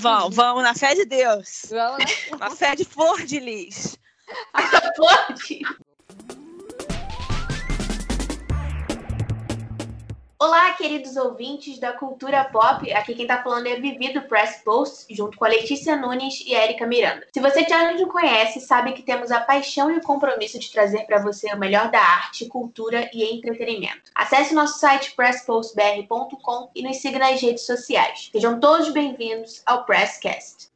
Vão, vão, na fé de Deus. Vamos, Na fé de Flor de Lis. Pode. Olá, queridos ouvintes da cultura pop. Aqui quem tá falando é Vivi do Press Post, junto com a Letícia Nunes e a Erika Miranda. Se você já nos conhece, sabe que temos a paixão e o compromisso de trazer para você o melhor da arte, cultura e entretenimento. Acesse nosso site presspostbr.com e nos siga nas redes sociais. Sejam todos bem-vindos ao Presscast.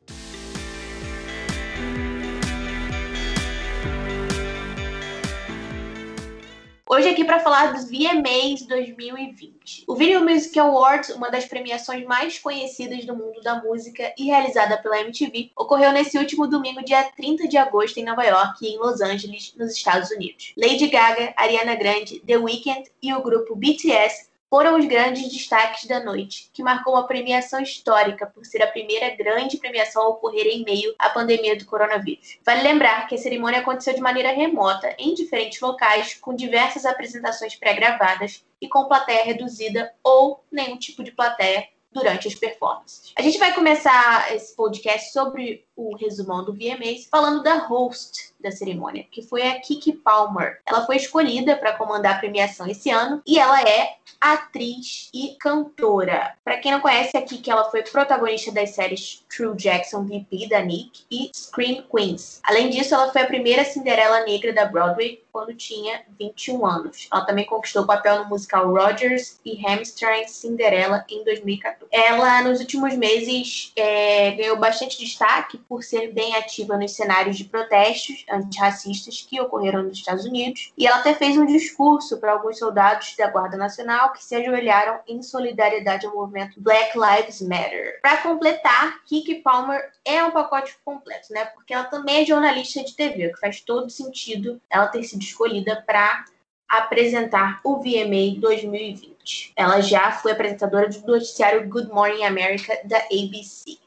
Hoje aqui para falar dos VMAs 2020. O Video Music Awards, uma das premiações mais conhecidas do mundo da música e realizada pela MTV, ocorreu nesse último domingo, dia 30 de agosto, em Nova York e em Los Angeles, nos Estados Unidos. Lady Gaga, Ariana Grande, The Weeknd e o grupo BTS foram os grandes destaques da noite, que marcou uma premiação histórica por ser a primeira grande premiação a ocorrer em meio à pandemia do coronavírus. Vale lembrar que a cerimônia aconteceu de maneira remota, em diferentes locais, com diversas apresentações pré-gravadas e com plateia reduzida ou nenhum tipo de plateia durante as performances. A gente vai começar esse podcast sobre o resumão do VMAs falando da host da cerimônia, que foi a Kiki Palmer. Ela foi escolhida para comandar a premiação esse ano e ela é atriz e cantora. Para quem não conhece, a Kiki ela foi protagonista das séries True Jackson VP da Nick e Scream Queens. Além disso, ela foi a primeira Cinderela negra da Broadway quando tinha 21 anos. Ela também conquistou o papel no musical Rogers e Hammerstein's Cinderela em 2014. Ela, nos últimos meses, é, ganhou bastante destaque por ser bem ativa nos cenários de protestos antirracistas que ocorreram nos Estados Unidos. E ela até fez um discurso para alguns soldados da Guarda Nacional que se ajoelharam em solidariedade ao movimento Black Lives Matter. Para completar, Kiki Palmer é um pacote completo, né? Porque ela também é jornalista de TV, o que faz todo sentido ela ter sido escolhida para apresentar o VMA 2020. Ela já foi apresentadora do noticiário Good Morning America da ABC.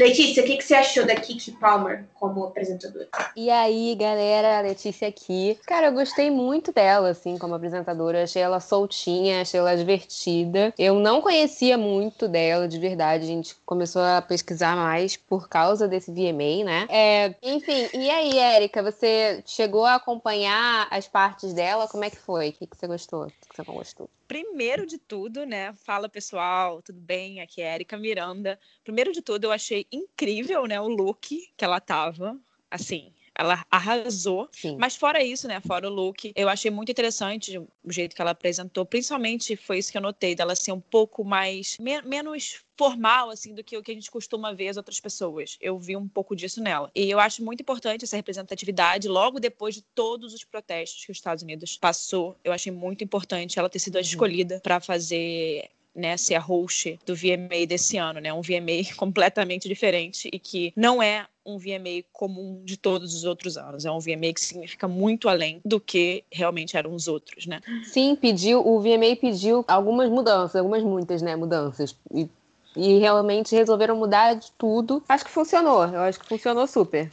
Letícia, o que, que você achou da Kiki Palmer como apresentadora? E aí, galera, Letícia aqui. Cara, eu gostei muito dela, assim, como apresentadora. Achei ela soltinha, achei ela divertida. Eu não conhecia muito dela, de verdade. A gente começou a pesquisar mais por causa desse VMA, né? É, enfim, e aí, Érica, você chegou a acompanhar as partes dela? Como é que foi? O que, que você gostou? O que, que você não gostou? Primeiro de tudo, né? Fala pessoal, tudo bem? Aqui é Erika Miranda. Primeiro de tudo, eu achei incrível, né, o look que ela tava. Assim, ela arrasou. Sim. Mas fora isso, né? Fora o look, eu achei muito interessante o jeito que ela apresentou. Principalmente foi isso que eu notei, dela ser um pouco mais. me- menos formal, assim, do que o que a gente costuma ver as outras pessoas. Eu vi um pouco disso nela. E eu acho muito importante essa representatividade logo depois de todos os protestos que os Estados Unidos passou. Eu achei muito importante ela ter sido a escolhida para fazer né, ser a host do VMA desse ano, né? Um VMA completamente diferente e que não é um VMA comum de todos os outros anos. É um VMA que significa muito além do que realmente eram os outros, né? Sim, pediu, o VMA pediu algumas mudanças, algumas muitas, né, mudanças. E, e realmente resolveram mudar de tudo. Acho que funcionou, eu acho que funcionou super.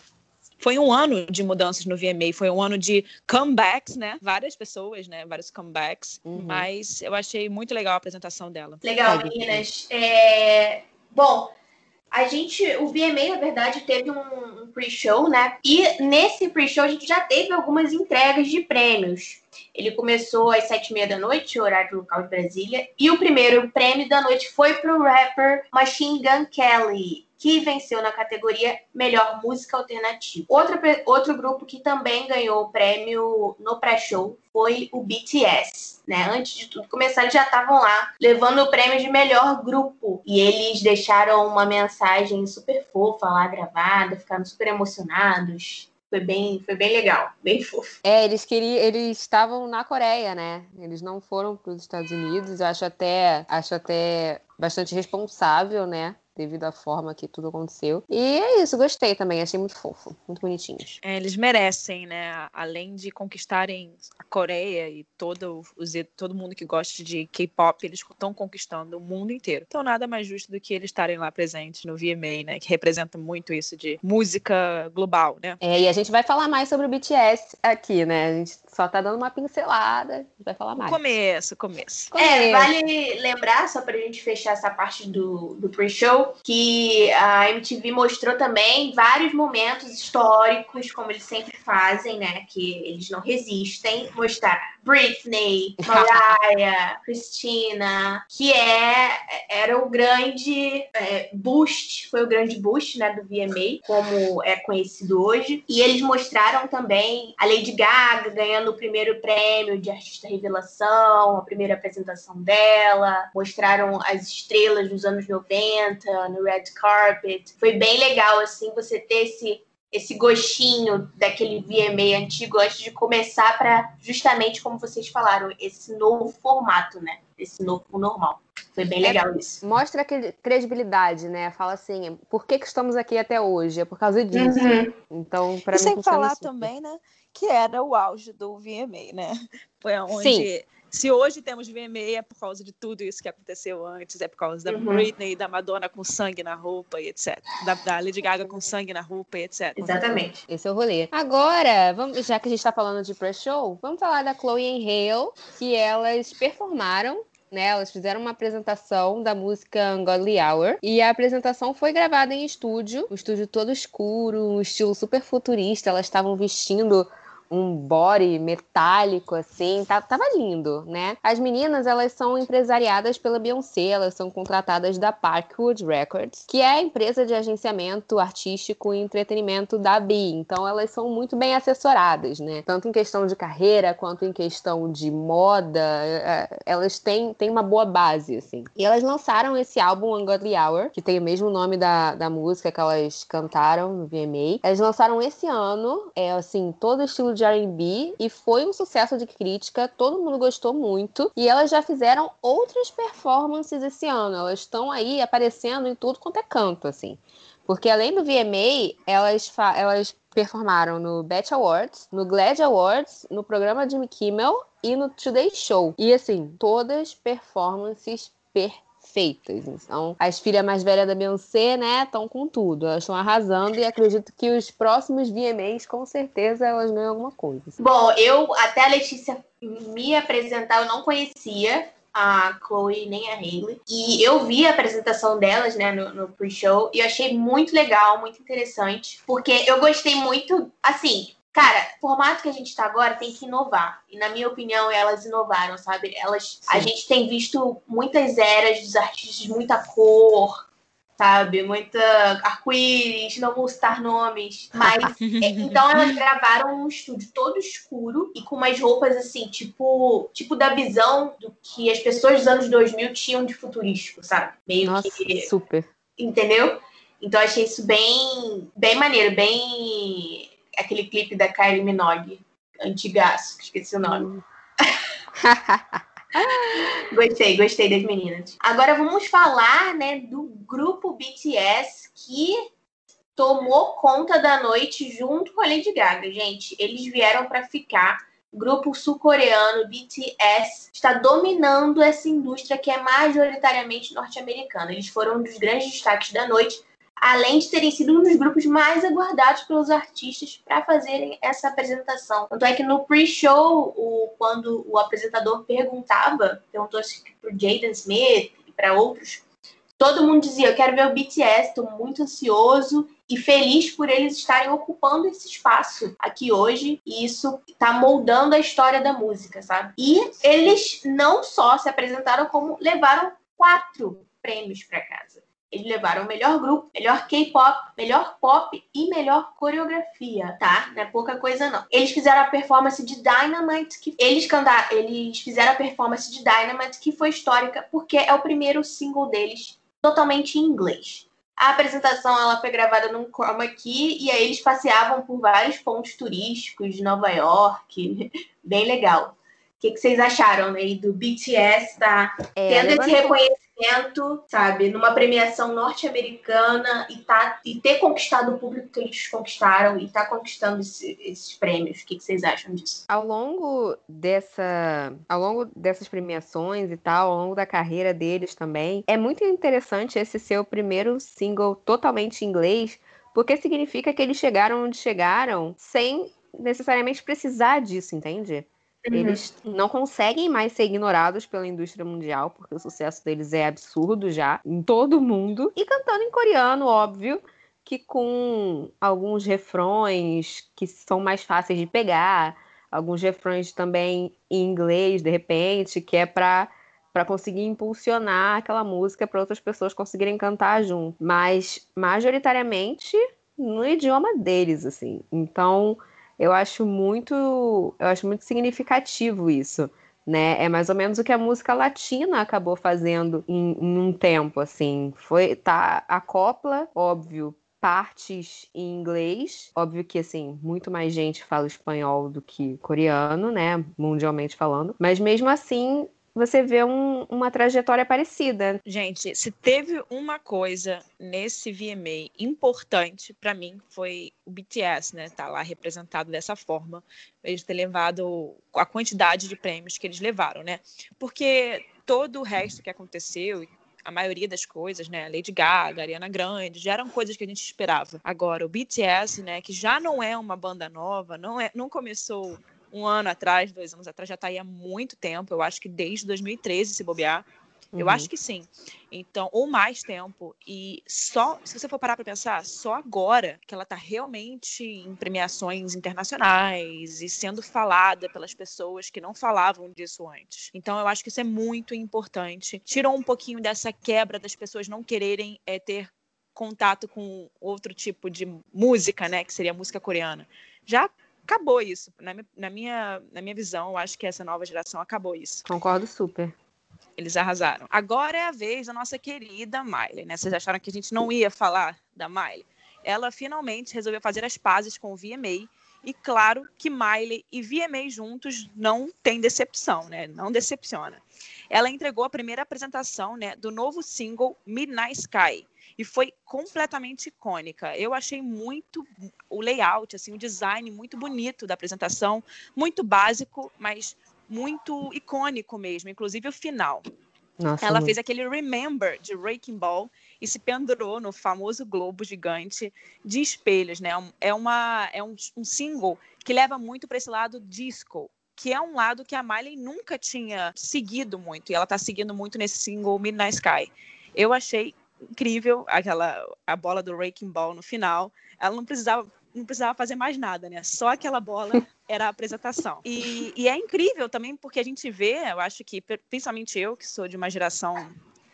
Foi um ano de mudanças no VMA, foi um ano de comebacks, né? Várias pessoas, né? Vários comebacks. Uhum. Mas eu achei muito legal a apresentação dela. Legal, meninas. É, Bom, a gente, o VMA, na verdade, teve um, um pre-show, né? E nesse pre-show a gente já teve algumas entregas de prêmios. Ele começou às sete e meia da noite, horário local de Brasília. E o primeiro prêmio da noite foi pro rapper Machine Gun Kelly, que venceu na categoria Melhor Música Alternativa. Outra, pe- outro grupo que também ganhou o prêmio no pré-show foi o BTS. Né? Antes de tudo começar, eles já estavam lá levando o prêmio de melhor grupo. E eles deixaram uma mensagem super fofa lá gravada, ficaram super emocionados. Foi bem, foi bem legal, bem fofo. É, eles queriam, eles estavam na Coreia, né? Eles não foram para os Estados Unidos. Eu acho até, acho até bastante responsável, né? Devido à forma que tudo aconteceu. E é isso, gostei também, achei muito fofo, muito bonitinhos. É, eles merecem, né? Além de conquistarem a Coreia e todo, os, todo mundo que gosta de K-pop, eles estão conquistando o mundo inteiro. Então, nada mais justo do que eles estarem lá presentes no VMA, né? Que representa muito isso de música global, né? É, e a gente vai falar mais sobre o BTS aqui, né? A gente só tá dando uma pincelada, a gente vai falar mais. Começo, começo. É, Começo. vale lembrar, só pra gente fechar essa parte do, do pre-show, incrível que a MTV mostrou também vários momentos históricos, como eles sempre fazem, né? Que eles não resistem. Mostrar Britney, Mariah, Christina, que é era o grande é, boost, foi o grande boost, né, do VMA, como é conhecido hoje. E eles mostraram também a Lady Gaga ganhando o primeiro prêmio de artista revelação, a primeira apresentação dela, mostraram as estrelas dos anos 90 no red carpet. Foi bem legal assim você ter esse esse gostinho daquele VMA antigo antes de começar para justamente como vocês falaram, esse novo formato, né? Esse novo normal. Foi bem é, legal é, isso. Mostra aquele credibilidade, né? Fala assim, por que, que estamos aqui até hoje? É por causa disso. Uhum. Então, para mim. Sem falar também, né? Que era o auge do VMA, né? Foi onde Sim se hoje temos VMA é por causa de tudo isso que aconteceu antes, é por causa da uhum. Britney, da Madonna com sangue na roupa e etc. Da, da, Lady Gaga com sangue na roupa e etc. Exatamente. Esse é o rolê. Agora, vamos, já que a gente está falando de pre-show, vamos falar da Chloe e Hale, que elas performaram né, elas fizeram uma apresentação da música Ungodly Hour e a apresentação foi gravada em estúdio, um estúdio todo escuro, um estilo super futurista. Elas estavam vestindo um body metálico, assim, tá, tava lindo, né? As meninas, elas são empresariadas pela Beyoncé, elas são contratadas da Parkwood Records, que é a empresa de agenciamento artístico e entretenimento da Bee. Então, elas são muito bem assessoradas, né? Tanto em questão de carreira, quanto em questão de moda, é, elas têm, têm uma boa base, assim. E elas lançaram esse álbum Ungodly Hour, que tem o mesmo nome da, da música que elas cantaram no VMA. Elas lançaram esse ano, é assim, todo estilo de R&B e foi um sucesso de crítica, todo mundo gostou muito e elas já fizeram outras performances esse ano. Elas estão aí aparecendo em tudo quanto é canto, assim. Porque além do VMA, elas, elas performaram no Bet Awards, no Glad Awards, no programa Jimmy Kimmel e no Today Show. E assim, todas performances perfeitas feitas. Então, as filhas mais velhas da Beyoncé, né, estão com tudo. Elas estão arrasando e acredito que os próximos VMAs, com certeza, elas ganham alguma coisa. Bom, eu, até a Letícia me apresentar, eu não conhecia a Chloe nem a Hailey. E eu vi a apresentação delas, né, no, no pre-show, e eu achei muito legal, muito interessante, porque eu gostei muito, assim, Cara, o formato que a gente tá agora tem que inovar. E na minha opinião, elas inovaram, sabe? Elas, a gente tem visto muitas eras dos artistas, muita cor, sabe? Muita arco-íris, não vou citar nomes. Mas é, então elas gravaram um estúdio todo escuro e com umas roupas assim, tipo, tipo da visão do que as pessoas dos anos 2000 tinham de futurístico, sabe? Meio Nossa, que super. Entendeu? Então achei isso bem bem maneiro, bem aquele clipe da Kylie Minogue, antigaço, esqueci o nome. gostei, gostei das meninas. Agora vamos falar, né, do grupo BTS que tomou conta da noite junto com a Lady Gaga, gente. Eles vieram para ficar. Grupo sul-coreano BTS está dominando essa indústria que é majoritariamente norte-americana. Eles foram um dos grandes destaques da noite além de terem sido um dos grupos mais aguardados pelos artistas para fazerem essa apresentação. Tanto é que no pre-show, quando o apresentador perguntava, perguntou para o Jaden Smith e para outros, todo mundo dizia: Eu quero ver o BTS, estou muito ansioso e feliz por eles estarem ocupando esse espaço aqui hoje. E isso está moldando a história da música, sabe? E eles não só se apresentaram, como levaram quatro prêmios para casa. Eles levaram o melhor grupo, melhor K-pop, melhor pop e melhor coreografia, tá? Não é pouca coisa não. Eles fizeram a performance de Dynamite, que eles cantaram, eles fizeram a performance de Dynamite que foi histórica porque é o primeiro single deles totalmente em inglês. A apresentação ela foi gravada num chroma key e aí eles passeavam por vários pontos turísticos de Nova York, bem legal. O que, que vocês acharam aí do BTS tá é, tendo esse reconhecimento sabe, numa premiação norte-americana e, tá, e ter conquistado o público que eles conquistaram e tá conquistando esse, esses prêmios. O que, que, vocês acham disso? Ao longo dessa, ao longo dessas premiações e tal, ao longo da carreira deles também, é muito interessante esse ser o primeiro single totalmente em inglês, porque significa que eles chegaram onde chegaram sem necessariamente precisar disso, entende? Uhum. Eles não conseguem mais ser ignorados pela indústria mundial, porque o sucesso deles é absurdo já, em todo mundo. E cantando em coreano, óbvio, que com alguns refrões que são mais fáceis de pegar, alguns refrões também em inglês, de repente, que é para para conseguir impulsionar aquela música para outras pessoas conseguirem cantar junto, mas majoritariamente no idioma deles, assim. Então, eu acho muito, eu acho muito significativo isso. Né? É mais ou menos o que a música latina acabou fazendo em, em um tempo, assim. Foi, tá, a copla, óbvio, partes em inglês. Óbvio que, assim, muito mais gente fala espanhol do que coreano, né? Mundialmente falando. Mas mesmo assim, você vê um, uma trajetória parecida. Gente, se teve uma coisa nesse VMA importante para mim foi o BTS, né? Tá lá representado dessa forma, eles ter levado a quantidade de prêmios que eles levaram, né? Porque todo o resto que aconteceu, a maioria das coisas, né? Lady Gaga, Ariana Grande, já eram coisas que a gente esperava. Agora, o BTS, né? Que já não é uma banda nova, não, é, não começou um ano atrás, dois anos atrás, já está aí há muito tempo. Eu acho que desde 2013, se bobear. Uhum. Eu acho que sim. Então, ou mais tempo. E só, se você for parar para pensar, só agora que ela está realmente em premiações internacionais e sendo falada pelas pessoas que não falavam disso antes. Então, eu acho que isso é muito importante. Tirou um pouquinho dessa quebra das pessoas não quererem é, ter contato com outro tipo de música, né? Que seria a música coreana. Já acabou isso. Na, na, minha, na minha visão, eu acho que essa nova geração acabou isso. Concordo super. Eles arrasaram. Agora é a vez da nossa querida Miley, né? Vocês acharam que a gente não ia falar da Miley? Ela finalmente resolveu fazer as pazes com o VMA. E claro que Miley e VMA juntos não tem decepção, né? Não decepciona. Ela entregou a primeira apresentação né, do novo single Midnight Sky, e foi completamente icônica. Eu achei muito o layout, assim, o design muito bonito da apresentação, muito básico, mas muito icônico mesmo, inclusive o final. Nossa, Ela fez aquele Remember de Breaking Ball e se pendurou no famoso globo gigante de espelhos, né? É, uma, é um, um single que leva muito para esse lado disco, que é um lado que a Miley nunca tinha seguido muito, e ela está seguindo muito nesse single Midnight Sky. Eu achei incrível aquela a bola do Raking Ball no final. Ela não precisava não precisava fazer mais nada, né? Só aquela bola era a apresentação. E, e, é incrível também porque a gente vê, eu acho que, principalmente eu, que sou de uma geração,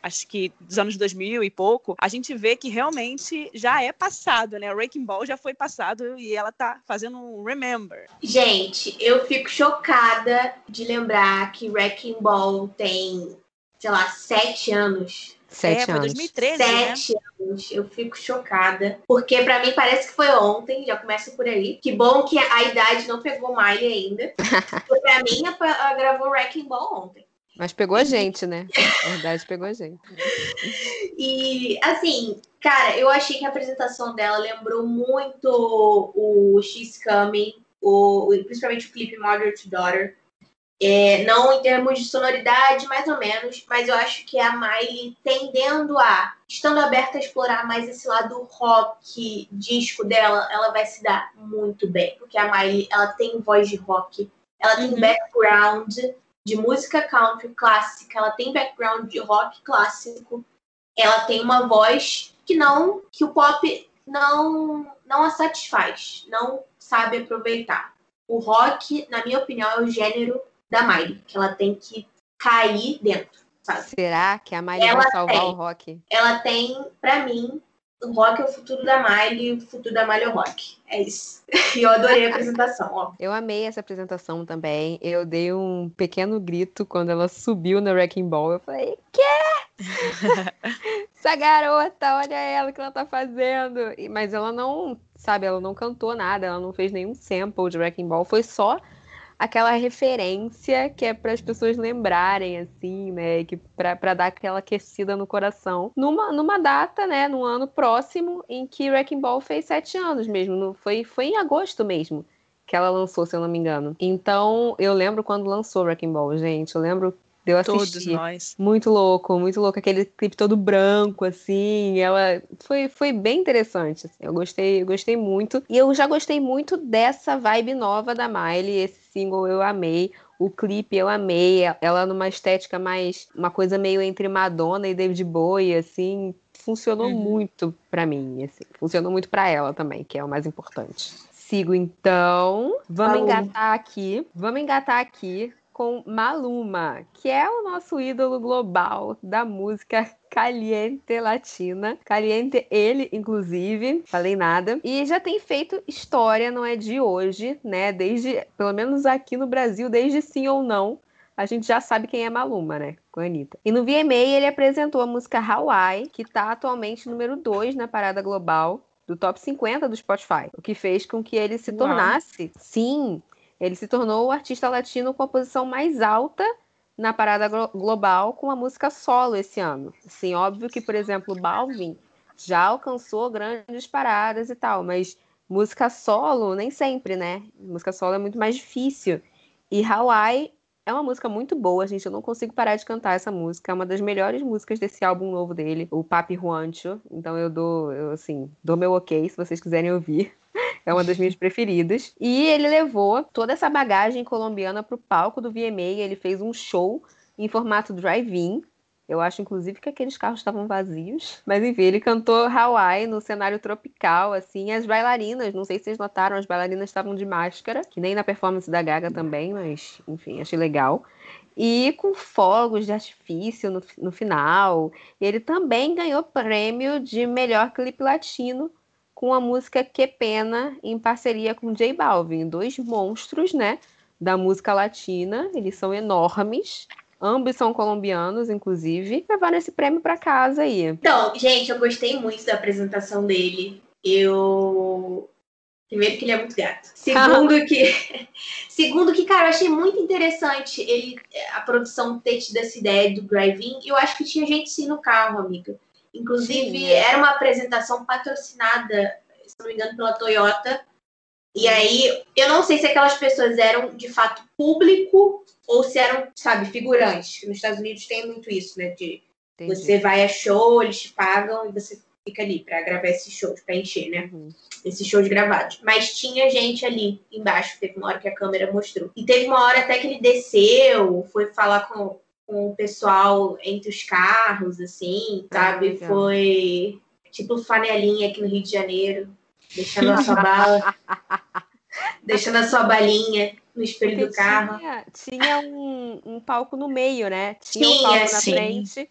acho que dos anos 2000 e pouco, a gente vê que realmente já é passado, né? O Wrecking Ball já foi passado e ela tá fazendo um remember. Gente, eu fico chocada de lembrar que Wrecking Ball tem, sei lá, sete anos. Sete é, foi anos. 2013, Sete né? anos. Eu fico chocada. Porque para mim parece que foi ontem, já começa por aí. Que bom que a idade não pegou Miley ainda. porque pra mim, ela gravou Wrecking Ball ontem. Mas pegou a gente, né? A verdade, pegou a gente. e, assim, cara, eu achei que a apresentação dela lembrou muito o She's Coming, o, principalmente o clipe Mother to Daughter. É, não em termos de sonoridade, mais ou menos, mas eu acho que a Miley tendendo a, estando aberta a explorar mais esse lado rock disco dela, ela vai se dar muito bem, porque a Miley, ela tem voz de rock, ela tem uhum. background de música country clássica, ela tem background de rock clássico, ela tem uma voz que não, que o pop não, não a satisfaz, não sabe aproveitar. O rock, na minha opinião, é o gênero da Miley, que ela tem que cair dentro, sabe? Será que a Miley ela vai salvar tem, o rock? Ela tem, para mim, o rock é o futuro da Miley, o futuro da Miley é o rock. É isso. E eu adorei a apresentação, ó. Eu amei essa apresentação também. Eu dei um pequeno grito quando ela subiu na Wrecking Ball. Eu falei, quê? essa garota, olha ela que ela tá fazendo. Mas ela não, sabe, ela não cantou nada, ela não fez nenhum sample de Wrecking Ball. Foi só aquela referência que é para as pessoas lembrarem, assim, né? Que para dar aquela aquecida no coração. Numa, numa data, né? Num ano próximo em que Wrecking Ball fez sete anos mesmo. No, foi, foi em agosto mesmo que ela lançou, se eu não me engano. Então, eu lembro quando lançou Wrecking Ball, gente. Eu lembro Deu assistir. Todos nós. Muito louco, muito louco. Aquele clipe todo branco, assim. Ela foi, foi bem interessante. Assim. Eu gostei, eu gostei muito. E eu já gostei muito dessa vibe nova da Miley. Esse single eu amei. O clipe eu amei, ela numa estética mais uma coisa meio entre Madonna e David Bowie, assim, funcionou uhum. muito para mim, assim, funcionou muito para ela também, que é o mais importante. Sigo então, vamos engatar aqui, vamos engatar aqui com Maluma, que é o nosso ídolo global da música caliente latina. Caliente ele, inclusive, falei nada. E já tem feito história, não é de hoje, né? Desde, pelo menos aqui no Brasil, desde sim ou não, a gente já sabe quem é Maluma, né? Com a Anitta. E no VMA ele apresentou a música Hawaii, que tá atualmente número 2 na parada global do top 50 do Spotify, o que fez com que ele se tornasse, Uau. sim, ele se tornou o artista latino com a posição mais alta na parada global com a música solo esse ano. Sim, óbvio que, por exemplo, Balvin já alcançou grandes paradas e tal, mas música solo nem sempre, né? Música solo é muito mais difícil. E Hawaii é uma música muito boa, gente. Eu não consigo parar de cantar essa música. É uma das melhores músicas desse álbum novo dele, o Papi Juancho. Então eu dou, eu, assim, dou meu ok se vocês quiserem ouvir. É uma das minhas preferidas. E ele levou toda essa bagagem colombiana para o palco do VMA. Ele fez um show em formato drive-in. Eu acho, inclusive, que aqueles carros estavam vazios. Mas, enfim, ele cantou Hawaii no cenário tropical, assim. As bailarinas, não sei se vocês notaram, as bailarinas estavam de máscara, que nem na performance da Gaga também, mas, enfim, achei legal. E com fogos de artifício no, no final. Ele também ganhou prêmio de melhor clipe latino com a música Que Pena, em parceria com J Balvin. Dois monstros, né? Da música latina. Eles são enormes. Ambos são colombianos, inclusive. Levaram esse prêmio para casa aí. Então, gente, eu gostei muito da apresentação dele. Eu. Primeiro que ele é muito gato. Segundo que. Segundo que, cara, eu achei muito interessante ele, a produção ter tido essa ideia do drive-in. Eu acho que tinha gente sim no carro, amiga. Inclusive, Sim. era uma apresentação patrocinada, se não me engano, pela Toyota. E aí, eu não sei se aquelas pessoas eram de fato público ou se eram, sabe, figurantes. Nos Estados Unidos tem muito isso, né? De Entendi. você vai a show, eles te pagam e você fica ali para gravar esses shows, para encher, né? Uhum. Esses shows gravados. Mas tinha gente ali embaixo, teve uma hora que a câmera mostrou. E teve uma hora até que ele desceu, foi falar com, com o pessoal entre os carros, assim, ah, sabe? Ah, Foi tipo flanelinha aqui no Rio de Janeiro, deixando a sua bala, deixando a sua balinha no espelho Porque do carro. Tinha, tinha um, um, palco no meio, né? Tinha, tinha um palco na sim. frente.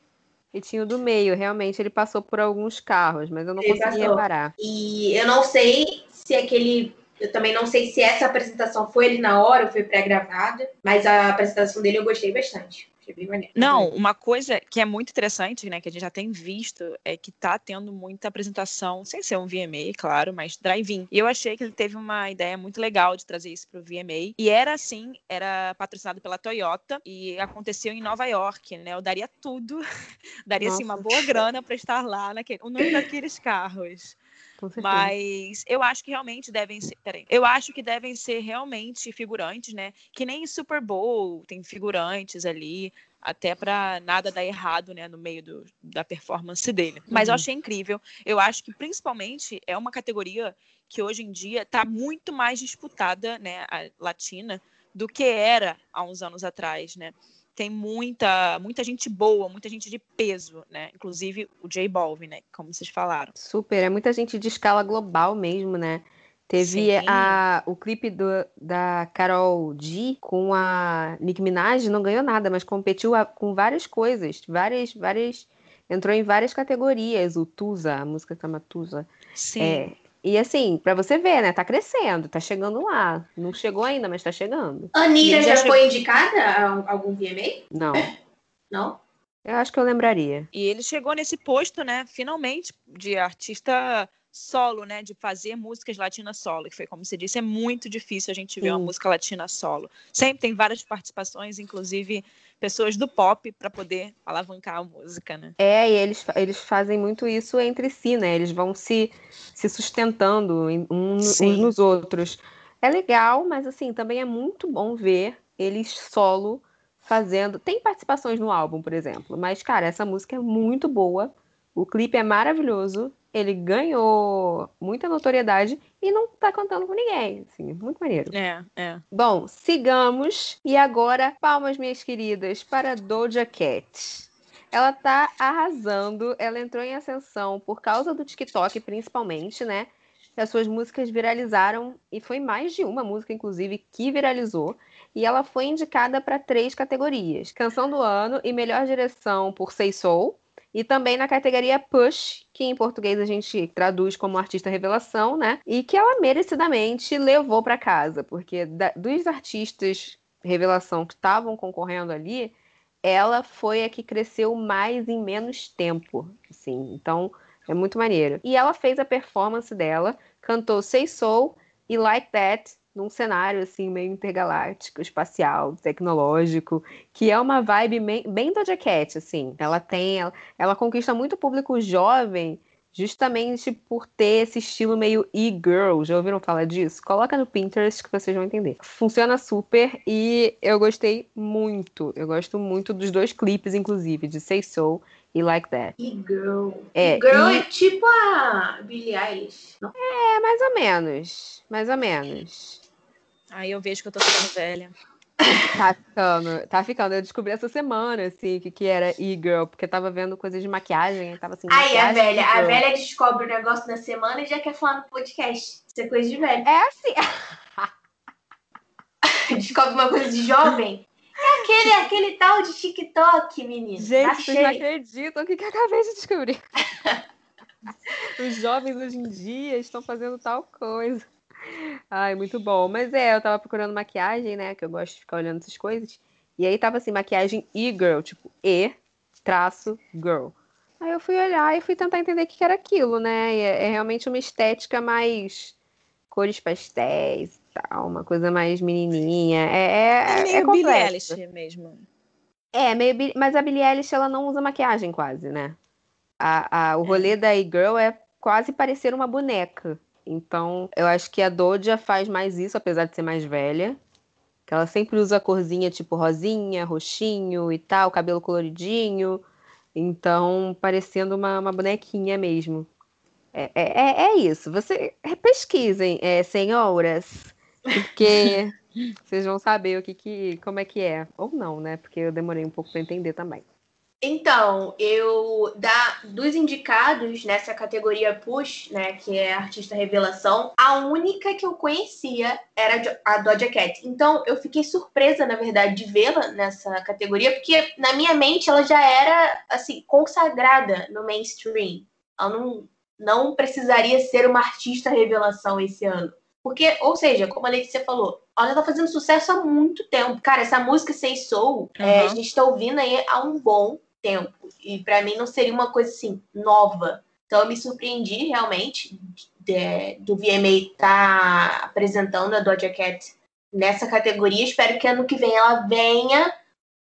E tinha o do meio, realmente ele passou por alguns carros, mas eu não ele consegui passou. reparar. E eu não sei se aquele eu também não sei se essa apresentação foi ele na hora ou foi pré-gravada, mas a apresentação dele eu gostei bastante. Achei bem maneiro. Não, uma coisa que é muito interessante, né, que a gente já tem visto, é que tá tendo muita apresentação, sem ser um VMA, claro, mas drive-in. E eu achei que ele teve uma ideia muito legal de trazer isso pro VMA. E era assim, era patrocinado pela Toyota e aconteceu em Nova York, né? Eu daria tudo, daria Nossa. assim uma boa grana para estar lá naquele, o nome daqueles carros. Mas eu acho que realmente devem ser. Peraí. Eu acho que devem ser realmente figurantes, né? Que nem Super Bowl tem figurantes ali, até para nada dar errado, né, no meio do, da performance dele. Mas eu uhum. achei incrível. Eu acho que principalmente é uma categoria que hoje em dia está muito mais disputada, né, a latina, do que era há uns anos atrás, né? Tem muita, muita gente boa, muita gente de peso, né? Inclusive o J Balvin, né? Como vocês falaram. Super, é muita gente de escala global mesmo, né? Teve a, o clipe do, da Carol G com a Nicki Minaj, não ganhou nada, mas competiu a, com várias coisas, várias, várias, entrou em várias categorias. O Tusa, a música chama Tusa. Sim. É, e assim, para você ver, né? Tá crescendo, tá chegando lá. Não chegou ainda, mas tá chegando. Anitta já, já foi indicada a algum VMA? Não. Não? Eu acho que eu lembraria. E ele chegou nesse posto, né? Finalmente, de artista solo, né, de fazer músicas latinas solo, que foi como você disse, é muito difícil a gente ver Sim. uma música latina solo. Sempre tem várias participações, inclusive pessoas do pop para poder alavancar a música, né? É, e eles, eles fazem muito isso entre si, né? Eles vão se, se sustentando uns nos outros. É legal, mas assim, também é muito bom ver eles solo fazendo. Tem participações no álbum, por exemplo, mas cara, essa música é muito boa. O clipe é maravilhoso ele ganhou muita notoriedade e não tá cantando com ninguém. Assim, muito maneiro. É, é. Bom, sigamos. E agora, palmas, minhas queridas, para Doja Cat. Ela tá arrasando, ela entrou em ascensão por causa do TikTok, principalmente, né? As suas músicas viralizaram, e foi mais de uma música, inclusive, que viralizou. E ela foi indicada para três categorias: Canção do Ano e Melhor Direção por Say Soul, e também na categoria Push, que em português a gente traduz como artista revelação, né? E que ela merecidamente levou para casa, porque da, dos artistas revelação que estavam concorrendo ali, ela foi a que cresceu mais em menos tempo, assim. Então, é muito maneiro. E ela fez a performance dela, cantou Say Soul e Like That num cenário assim meio intergaláctico, espacial, tecnológico, que é uma vibe bem, Doja Cat, assim. Ela tem, ela, ela conquista muito público jovem, justamente por ter esse estilo meio e-girl. Já ouviram falar disso? Coloca no Pinterest que vocês vão entender. Funciona super e eu gostei muito. Eu gosto muito dos dois clipes, inclusive, de Say Soul e Like That. E-girl. É, e-girl e... é tipo a Billie Eilish. Não? É, mais ou menos. Mais ou menos. Aí eu vejo que eu tô ficando velha. Tá ficando, tá ficando. Eu descobri essa semana, assim, que, que era e-girl, porque tava vendo coisas de maquiagem, tava assim. Aí a velha, a velha descobre o negócio na semana e já quer falar no podcast. Isso é coisa de velho. É assim. descobre uma coisa de jovem. É aquele, aquele tal de TikTok, menino. Gente, tá vocês não acreditam o que, que eu acabei de descobrir. Os jovens hoje em dia estão fazendo tal coisa. Ai, muito bom. Mas é, eu tava procurando maquiagem, né? Que eu gosto de ficar olhando essas coisas. E aí tava assim, maquiagem e-girl, tipo E traço girl. Aí eu fui olhar e fui tentar entender o que era aquilo, né? É, é, realmente uma estética mais cores pastéis e tal, uma coisa mais menininha. É, é, é meio é Billie Eilish mesmo. É, meio, mas a Billie Eilish ela não usa maquiagem quase, né? A, a, o rolê é. da e-girl é quase parecer uma boneca. Então, eu acho que a Doja faz mais isso, apesar de ser mais velha. Que ela sempre usa a corzinha tipo rosinha, roxinho e tal, cabelo coloridinho. Então, parecendo uma, uma bonequinha mesmo. É, é, é, é isso. Você pesquisem, é, senhoras, porque vocês vão saber o que, que como é que é. Ou não, né? Porque eu demorei um pouco para entender também. Então, eu da dos indicados nessa categoria Push, né, que é artista revelação, a única que eu conhecia era a Doja Cat. Então, eu fiquei surpresa, na verdade, de vê-la nessa categoria, porque na minha mente ela já era assim consagrada no mainstream. Ela não não precisaria ser uma artista revelação esse ano. Porque, ou seja, como a Letícia falou, ela tá fazendo sucesso há muito tempo. Cara, essa música Sei Soul, uhum. é, a gente tá ouvindo aí há um bom tempo. E para mim não seria uma coisa assim, nova. Então eu me surpreendi realmente de, do VMA estar tá apresentando a Doja Cat nessa categoria. Espero que ano que vem ela venha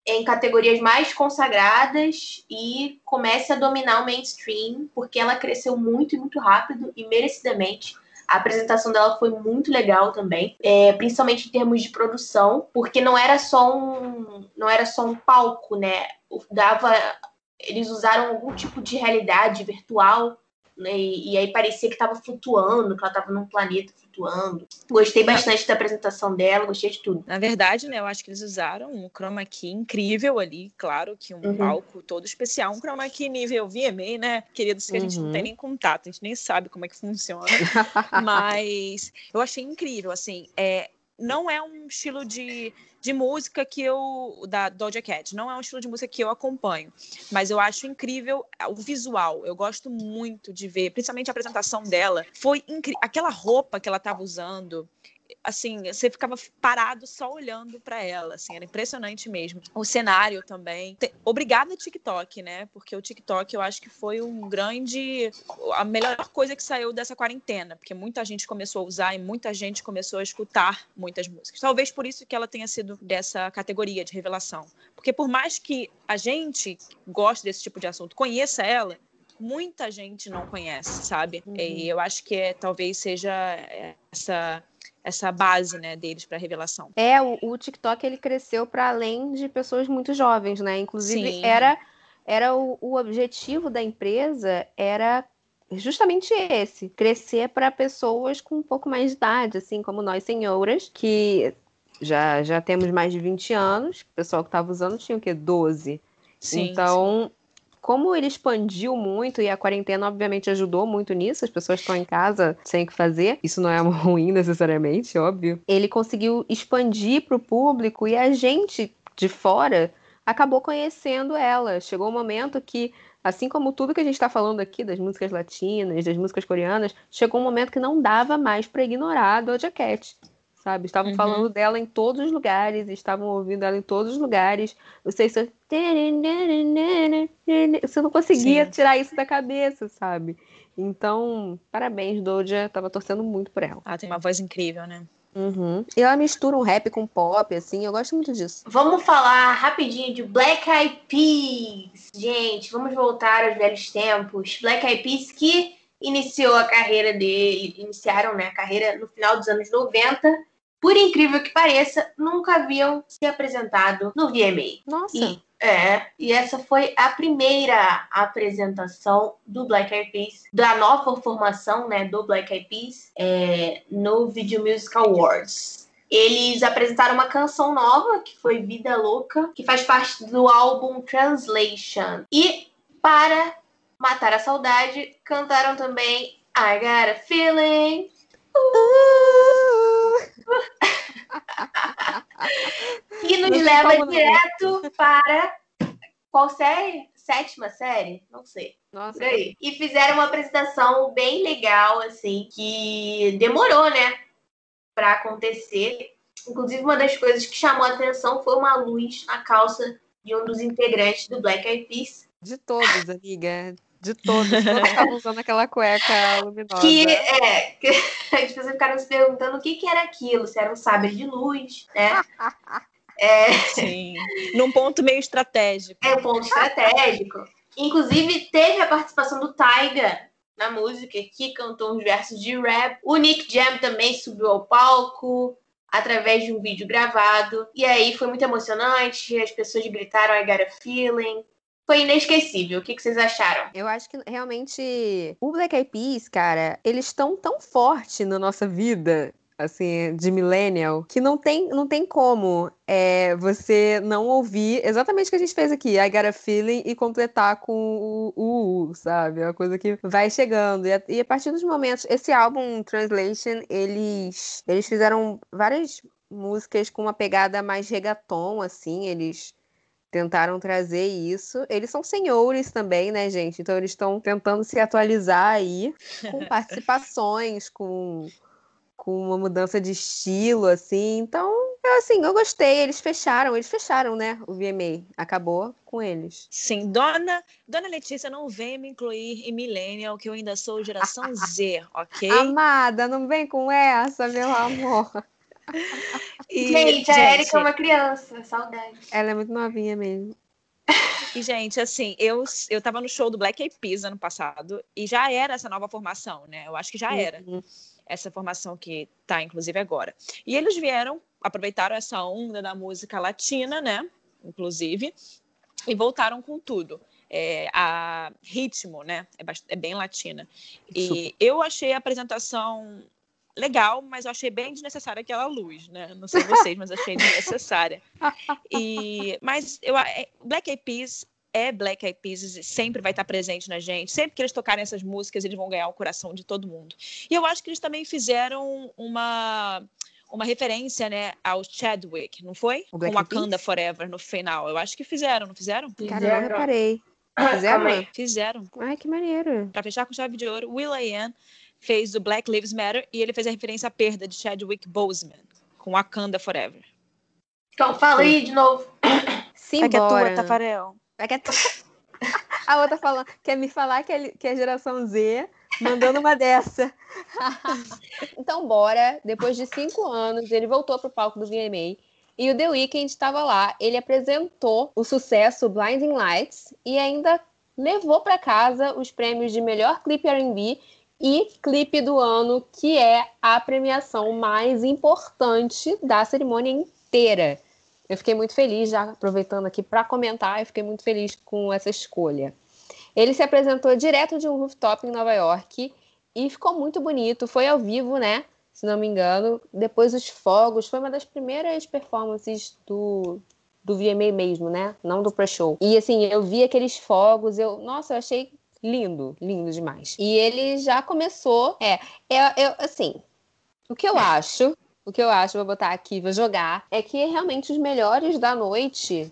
em categorias mais consagradas e comece a dominar o mainstream, porque ela cresceu muito e muito rápido e merecidamente. A apresentação dela foi muito legal também, é, principalmente em termos de produção, porque não era só um, não era só um palco, né? Dava, eles usaram algum tipo de realidade virtual né? E, e, aí parecia que estava flutuando, que ela estava num planeta flutuando. Gostei bastante da apresentação dela, gostei de tudo. Na verdade, né, eu acho que eles usaram um chroma key incrível ali, claro que um uhum. palco todo especial, um chroma key nível VMA, né, queridos, que uhum. a gente não tem uhum. nem contato, a gente nem sabe como é que funciona, mas eu achei incrível, assim, é, não é um estilo de, de música que eu. da Doja Cat. Não é um estilo de música que eu acompanho. Mas eu acho incrível o visual. Eu gosto muito de ver, principalmente a apresentação dela. Foi incrível. Aquela roupa que ela estava usando assim, você ficava parado só olhando para ela, assim, era impressionante mesmo. O cenário também. Obrigada TikTok, né? Porque o TikTok eu acho que foi um grande a melhor coisa que saiu dessa quarentena, porque muita gente começou a usar e muita gente começou a escutar muitas músicas. Talvez por isso que ela tenha sido dessa categoria de revelação. Porque por mais que a gente goste desse tipo de assunto, conheça ela, muita gente não conhece, sabe? Uhum. E eu acho que é, talvez seja essa essa base né, deles para revelação. É, o, o, TikTok ele cresceu para além de pessoas muito jovens, né? Inclusive Sim. era era o, o objetivo da empresa era justamente esse, crescer para pessoas com um pouco mais de idade, assim como nós senhoras, que já, já temos mais de 20 anos, o pessoal que estava usando tinha o quê? 12. Sim, então, sim. Como ele expandiu muito e a quarentena obviamente ajudou muito nisso, as pessoas estão em casa sem o que fazer, isso não é ruim necessariamente, óbvio. Ele conseguiu expandir para o público e a gente de fora acabou conhecendo ela. Chegou um momento que assim como tudo que a gente está falando aqui das músicas latinas, das músicas coreanas, chegou um momento que não dava mais para ignorar a Doja Cat sabe? Estavam uhum. falando dela em todos os lugares, estavam ouvindo ela em todos os lugares. Você, você não conseguia Sim. tirar isso da cabeça, sabe? Então, parabéns, Doja. Tava torcendo muito por ela. Ela tem uma voz incrível, né? Uhum. E ela mistura um rap com pop, assim, eu gosto muito disso. Vamos falar rapidinho de Black Eyed Peas. Gente, vamos voltar aos velhos tempos. Black Eyed Peas que iniciou a carreira dele, iniciaram né, a carreira no final dos anos 90 por incrível que pareça, nunca haviam se apresentado no VMA. Nossa. E, é, e essa foi a primeira apresentação do Black Eyed Peas, da nova formação né, do Black Eyed Peas é, no Video Music Awards. Eles apresentaram uma canção nova, que foi Vida Louca, que faz parte do álbum Translation. E, para matar a saudade, cantaram também I Got a Feeling. Uh! Que nos leva direto para qual série? Sétima série? Não sei. Nossa. Por aí. E fizeram uma apresentação bem legal, assim, que demorou, né? Pra acontecer. Inclusive, uma das coisas que chamou a atenção foi uma luz na calça de um dos integrantes do Black Eyed Peas. De todos, amiga. De todos. Todos estavam usando aquela cueca luminosa. Que, é, que as pessoas ficaram se perguntando o que, que era aquilo, se era um sabre de luz, né? É... Sim, num ponto meio estratégico. É um ponto estratégico. Inclusive, teve a participação do Taiga na música, que cantou uns versos de rap. O Nick Jam também subiu ao palco através de um vídeo gravado. E aí foi muito emocionante, as pessoas gritaram I got a feeling foi inesquecível. O que, que vocês acharam? Eu acho que realmente o Black Eyed Peas, cara, eles estão tão forte na nossa vida assim, de millennial, que não tem, não tem como é, você não ouvir exatamente o que a gente fez aqui, I Got a Feeling, e completar com o U, sabe? É uma coisa que vai chegando. E a, e a, partir dos momentos, esse álbum Translation, eles, eles fizeram várias músicas com uma pegada mais regaton, assim, eles tentaram trazer isso. Eles são senhores também, né, gente? Então eles estão tentando se atualizar aí com participações, com, com uma mudança de estilo, assim. Então, eu, assim, eu gostei. Eles fecharam, eles fecharam, né? O VMA. Acabou com eles. Sim, dona, dona Letícia, não vem me incluir em Millennial, que eu ainda sou geração Z, ok? Amada, não vem com essa, meu amor. E, gente, a Erika é uma criança, saudade. Ela é muito novinha mesmo. E, gente, assim, eu, eu tava no show do Black Eyed Peas ano passado e já era essa nova formação, né? Eu acho que já era. Uhum. Essa formação que tá, inclusive, agora. E eles vieram, aproveitaram essa onda da música latina, né? Inclusive, e voltaram com tudo. É, a ritmo, né? É, é bem latina. E eu achei a apresentação legal, mas eu achei bem desnecessária aquela luz, né? Não sei vocês, mas achei desnecessária. E, mas eu, é, Black Eyed Peas é Black Eyed Peas, sempre vai estar presente na gente. Sempre que eles tocarem essas músicas, eles vão ganhar o coração de todo mundo. E eu acho que eles também fizeram uma uma referência, né, ao Chadwick, não foi? Com Wakanda Forever no final. Eu acho que fizeram, não fizeram? Cara, eu não reparei. Fizeram? Fizeram. Ai, que maneiro. Pra fechar com chave de ouro, Will.i.am fez o Black Lives Matter e ele fez a referência à perda de Chadwick Boseman com Wakanda Forever. Então, fala aí de novo. Sim, é que é tua, Tafarel. É que é tua. A outra falando, quer me falar que é, que é geração Z, mandando uma dessa. então, bora. Depois de cinco anos, ele voltou pro palco do VMA. E o The Weeknd estava lá. Ele apresentou o sucesso Blinding Lights e ainda levou para casa os prêmios de melhor clipe R&B e clipe do ano, que é a premiação mais importante da cerimônia inteira. Eu fiquei muito feliz, já aproveitando aqui para comentar, eu fiquei muito feliz com essa escolha. Ele se apresentou direto de um rooftop em Nova York e ficou muito bonito. Foi ao vivo, né? Se não me engano. Depois os fogos. Foi uma das primeiras performances do, do VMA mesmo, né? Não do pre-show. E assim, eu vi aqueles fogos, eu, nossa, eu achei lindo, lindo demais. E ele já começou, é, é, é assim, o que eu acho, o que eu acho, vou botar aqui, vou jogar, é que realmente os melhores da noite,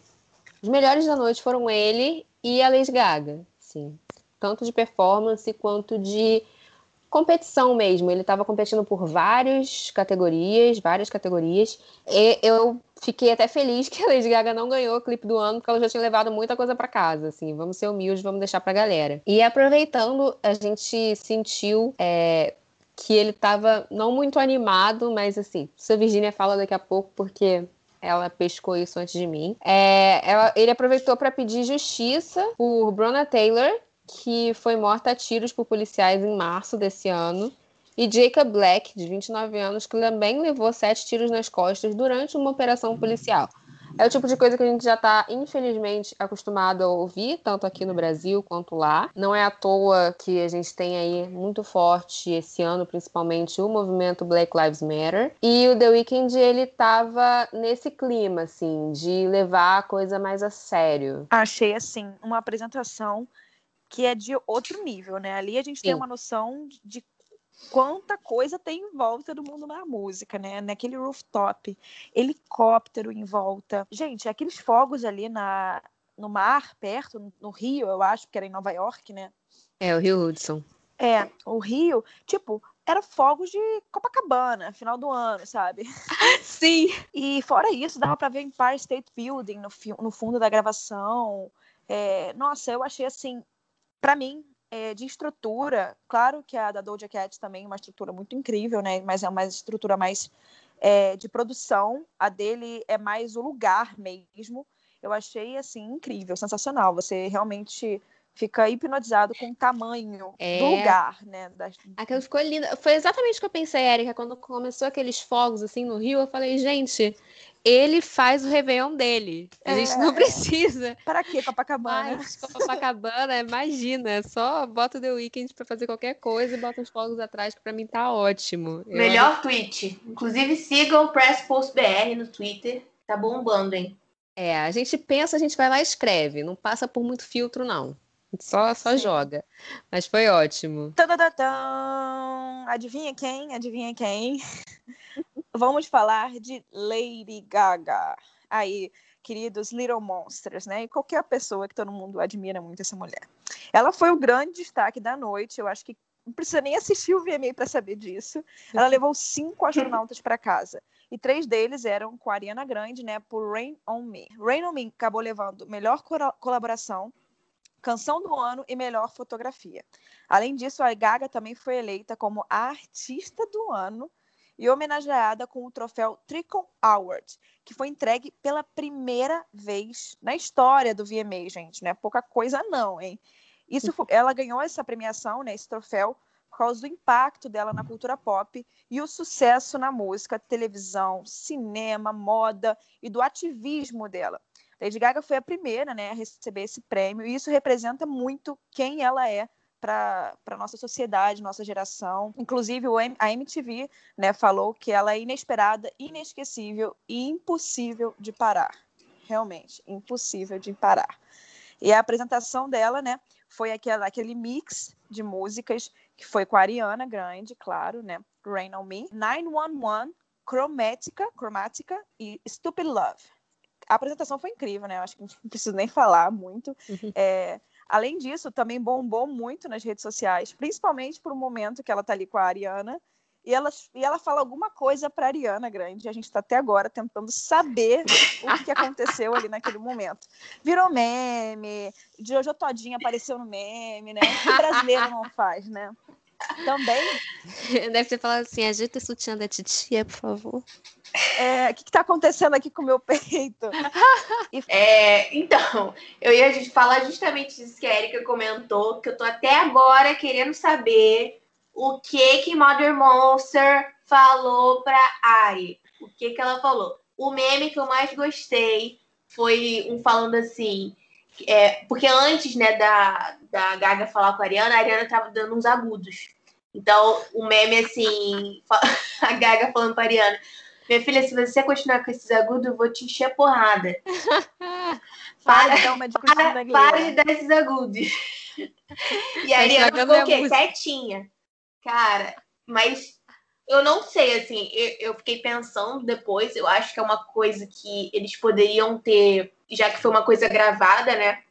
os melhores da noite foram ele e a Lady Gaga, sim. Tanto de performance quanto de competição mesmo. Ele estava competindo por várias categorias, várias categorias. E eu fiquei até feliz que a Lady Gaga não ganhou o clipe do ano, porque ela já tinha levado muita coisa para casa, assim. Vamos ser humildes, vamos deixar pra galera. E aproveitando, a gente sentiu é, que ele estava não muito animado, mas assim, se a Virginia fala daqui a pouco, porque ela pescou isso antes de mim. É, ela, ele aproveitou para pedir justiça por Brona Taylor, que foi morta a tiros por policiais em março desse ano, e Jacob Black, de 29 anos, que também levou sete tiros nas costas durante uma operação policial. É o tipo de coisa que a gente já está, infelizmente, acostumado a ouvir, tanto aqui no Brasil quanto lá. Não é à toa que a gente tem aí muito forte esse ano, principalmente, o movimento Black Lives Matter. E o The Weeknd, ele tava nesse clima, assim, de levar a coisa mais a sério. Achei, assim, uma apresentação que é de outro nível, né? Ali a gente Sim. tem uma noção de quanta coisa tem em volta do mundo da música, né? Naquele rooftop, helicóptero em volta. Gente, aqueles fogos ali na, no mar, perto, no Rio, eu acho, que era em Nova York, né? É, o Rio Hudson. É, o Rio, tipo, era fogos de Copacabana, final do ano, sabe? Sim. E fora isso, dava para ver Empire State Building no, no fundo da gravação. É, nossa, eu achei assim para mim, é, de estrutura, claro que a da Doja Cat também é uma estrutura muito incrível, né? Mas é uma estrutura mais é, de produção. A dele é mais o lugar mesmo. Eu achei assim incrível, sensacional. Você realmente fica hipnotizado com o tamanho é... do lugar, né? Das... Aquilo ficou lindo. Foi exatamente o que eu pensei, Erika, quando começou aqueles fogos assim no Rio, eu falei, gente, ele faz o Réveillon dele. A é. gente não precisa. Para que Copacabana? Mas, Copacabana, imagina, só bota o The Weeknd para fazer qualquer coisa e bota os fogos atrás, que para mim tá ótimo. Melhor Eu... tweet. Inclusive sigam o Press Post BR no Twitter. Tá bombando, hein? É, a gente pensa, a gente vai lá e escreve. Não passa por muito filtro, não. Só, só joga. Mas foi ótimo. Tadadadam. Adivinha quem? Adivinha quem? Vamos falar de Lady Gaga. Aí, queridos Little Monsters, né? E qualquer pessoa que todo mundo admira muito essa mulher. Ela foi o grande destaque da noite. Eu acho que não precisa nem assistir o VMA para saber disso. Ela levou cinco astronautas para casa. E três deles eram com a Ariana Grande, né? Por Rain on Me. Rain on Me acabou levando melhor colaboração Canção do Ano e Melhor Fotografia. Além disso, a Gaga também foi eleita como a Artista do Ano e homenageada com o troféu Tricon Award, que foi entregue pela primeira vez na história do VMA, gente. Não é pouca coisa não, hein? Isso, ela ganhou essa premiação, né, esse troféu, por causa do impacto dela na cultura pop e o sucesso na música, televisão, cinema, moda e do ativismo dela. Lady Gaga foi a primeira né, a receber esse prêmio, e isso representa muito quem ela é para a nossa sociedade, nossa geração. Inclusive, a MTV né, falou que ela é inesperada, inesquecível e impossível de parar. Realmente, impossível de parar. E a apresentação dela né, foi aquela, aquele mix de músicas que foi com a Ariana Grande, claro, né? Rain on Me, 911, Chromatica, Chromatica e Stupid Love a apresentação foi incrível, né? Eu acho que não preciso nem falar muito. Uhum. É, além disso, também bombou muito nas redes sociais, principalmente por um momento que ela tá ali com a Ariana. E ela, e ela fala alguma coisa para Ariana Grande. A gente está até agora tentando saber o que aconteceu ali naquele momento. Virou meme, Jojo Todinha apareceu no meme, né? O que brasileiro não faz, né? Também. Deve ter falado assim: agita o sutiã da titia, por favor. É, o que está acontecendo aqui com o meu peito? É, então, eu ia falar justamente disso que a Erika comentou, que eu tô até agora querendo saber o que que Mother Monster falou pra Ari. O que que ela falou? O meme que eu mais gostei foi um falando assim, é, porque antes, né, da, da Gaga falar com a Ariana, a Ariana tava dando uns agudos. Então, o meme, assim, a Gaga falando pra Ariana, minha filha, se você continuar com esses agudos, eu vou te encher a porrada. para, para, uma para, para de dar esses agudos. E a Ariana ficou o quê? Quietinha. Cara, mas eu não sei, assim, eu, eu, fiquei pensando depois, eu acho que é uma coisa que eles poderiam ter, já que foi uma coisa gravada, né?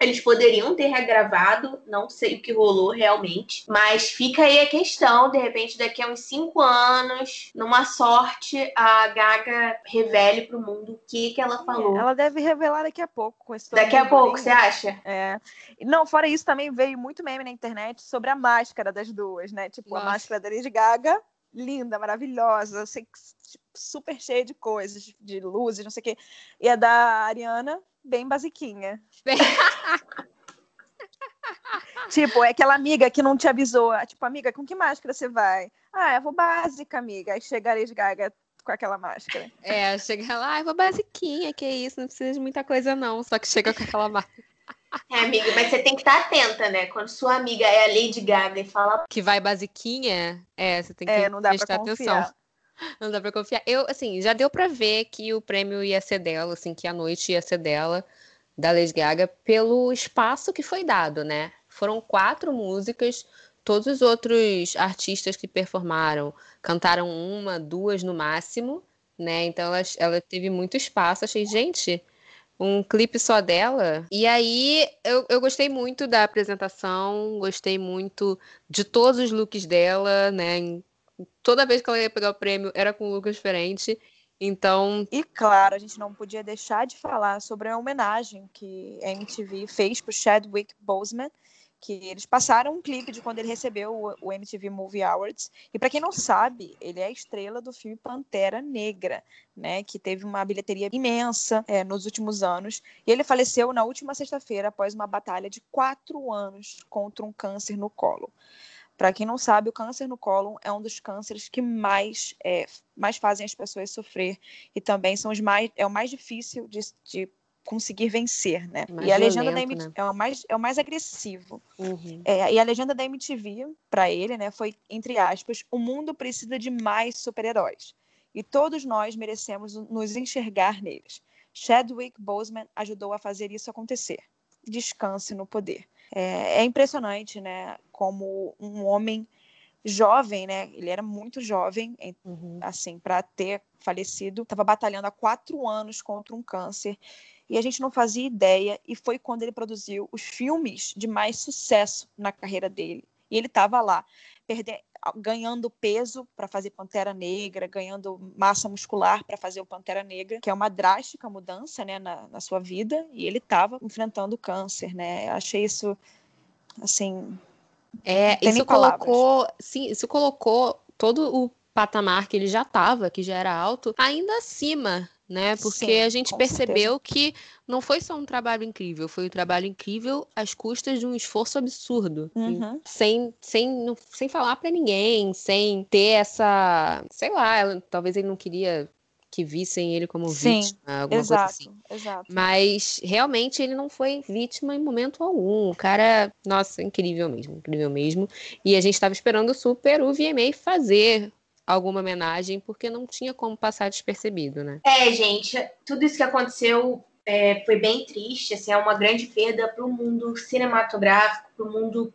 Eles poderiam ter regravado, não sei o que rolou realmente, mas fica aí a questão, de repente, daqui a uns cinco anos, numa sorte, a Gaga revele pro mundo o que, que ela falou. Ela deve revelar daqui a pouco. Com esse daqui a pouco, você acha? É. Não, fora isso, também veio muito meme na internet sobre a máscara das duas, né? Tipo, Nossa. a máscara da Lady Gaga linda, maravilhosa, sei, tipo, super cheia de coisas, de luzes, não sei o quê. E a da Ariana, bem basiquinha. tipo, é aquela amiga que não te avisou. Tipo, amiga, com que máscara você vai? Ah, eu vou básica, amiga. Aí chega a Gaga com aquela máscara. É, chega lá, eu vou basiquinha, que isso, não precisa de muita coisa não, só que chega com aquela máscara. É, amiga, mas você tem que estar atenta, né? Quando sua amiga é a Lady Gaga e fala. Que vai basiquinha, é, você tem que é, não dá prestar atenção. Não dá pra confiar. Eu, assim, já deu pra ver que o prêmio ia ser dela, assim, que a noite ia ser dela, da Lady Gaga, pelo espaço que foi dado, né? Foram quatro músicas, todos os outros artistas que performaram cantaram uma, duas no máximo, né? Então ela, ela teve muito espaço. Achei, gente, um clipe só dela. E aí eu, eu gostei muito da apresentação, gostei muito de todos os looks dela, né? Toda vez que ela ia pegar o prêmio era com um look diferente. Então. E claro, a gente não podia deixar de falar sobre a homenagem que a MTV fez para Chadwick Boseman que eles passaram um clipe de quando ele recebeu o, MTV Movie Awards. E para quem não sabe, ele é a estrela do filme Pantera Negra, né, que teve uma bilheteria imensa é, nos últimos anos. E ele faleceu na última sexta-feira após uma batalha de quatro anos contra um câncer no colo. Para quem não sabe, o câncer no colo é um dos cânceres que mais, é, mais fazem as pessoas sofrer e também são os mais, é o mais difícil de, de conseguir vencer, né? Mais e a legenda da MTV né? é, o mais, é o mais agressivo. Uhum. É, e a legenda da MTV, para ele, né, foi, entre aspas, o mundo precisa de mais super-heróis. E todos nós merecemos nos enxergar neles. Chadwick Boseman ajudou a fazer isso acontecer. Descanse no poder. É, é impressionante, né? Como um homem jovem, né? Ele era muito jovem, uhum. assim, para ter falecido. Estava batalhando há quatro anos contra um câncer e a gente não fazia ideia, e foi quando ele produziu os filmes de mais sucesso na carreira dele. E ele estava lá, perde... ganhando peso para fazer Pantera Negra, ganhando massa muscular para fazer o Pantera Negra, que é uma drástica mudança né, na, na sua vida, e ele estava enfrentando câncer, né? Achei isso, assim... É, isso colocou, sim, isso colocou todo o patamar que ele já estava, que já era alto, ainda acima né? Porque Sim, a gente percebeu certeza. que não foi só um trabalho incrível, foi um trabalho incrível às custas de um esforço absurdo. Uhum. Sem, sem, sem falar para ninguém, sem ter essa. Sei lá, ela, talvez ele não queria que vissem ele como Sim, vítima, alguma exato, coisa assim. Exato. Mas realmente ele não foi vítima em momento algum. O cara, nossa, incrível mesmo, incrível mesmo. E a gente estava esperando super o VMA fazer alguma homenagem, porque não tinha como passar despercebido, né? É, gente, tudo isso que aconteceu é, foi bem triste, assim, é uma grande perda para o mundo cinematográfico, para o mundo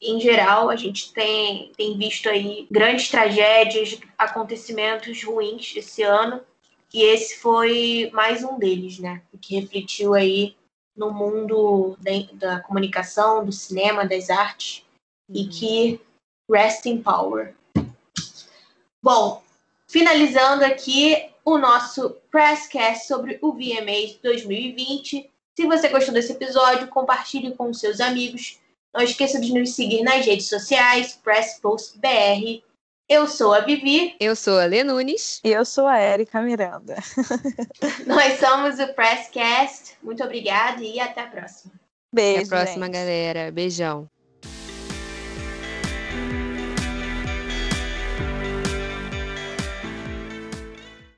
em geral. A gente tem, tem visto aí grandes tragédias, acontecimentos ruins esse ano, e esse foi mais um deles, né? Que refletiu aí no mundo da, da comunicação, do cinema, das artes, uhum. e que rest in power. Bom, finalizando aqui o nosso Presscast sobre o VMA 2020. Se você gostou desse episódio, compartilhe com seus amigos. Não esqueça de nos seguir nas redes sociais, PressPostBR. Eu sou a Vivi. Eu sou a Lê Nunes. E eu sou a Érica Miranda. Nós somos o Presscast. Muito obrigada e até a próxima. Beijo. Até a próxima, gente. galera. Beijão.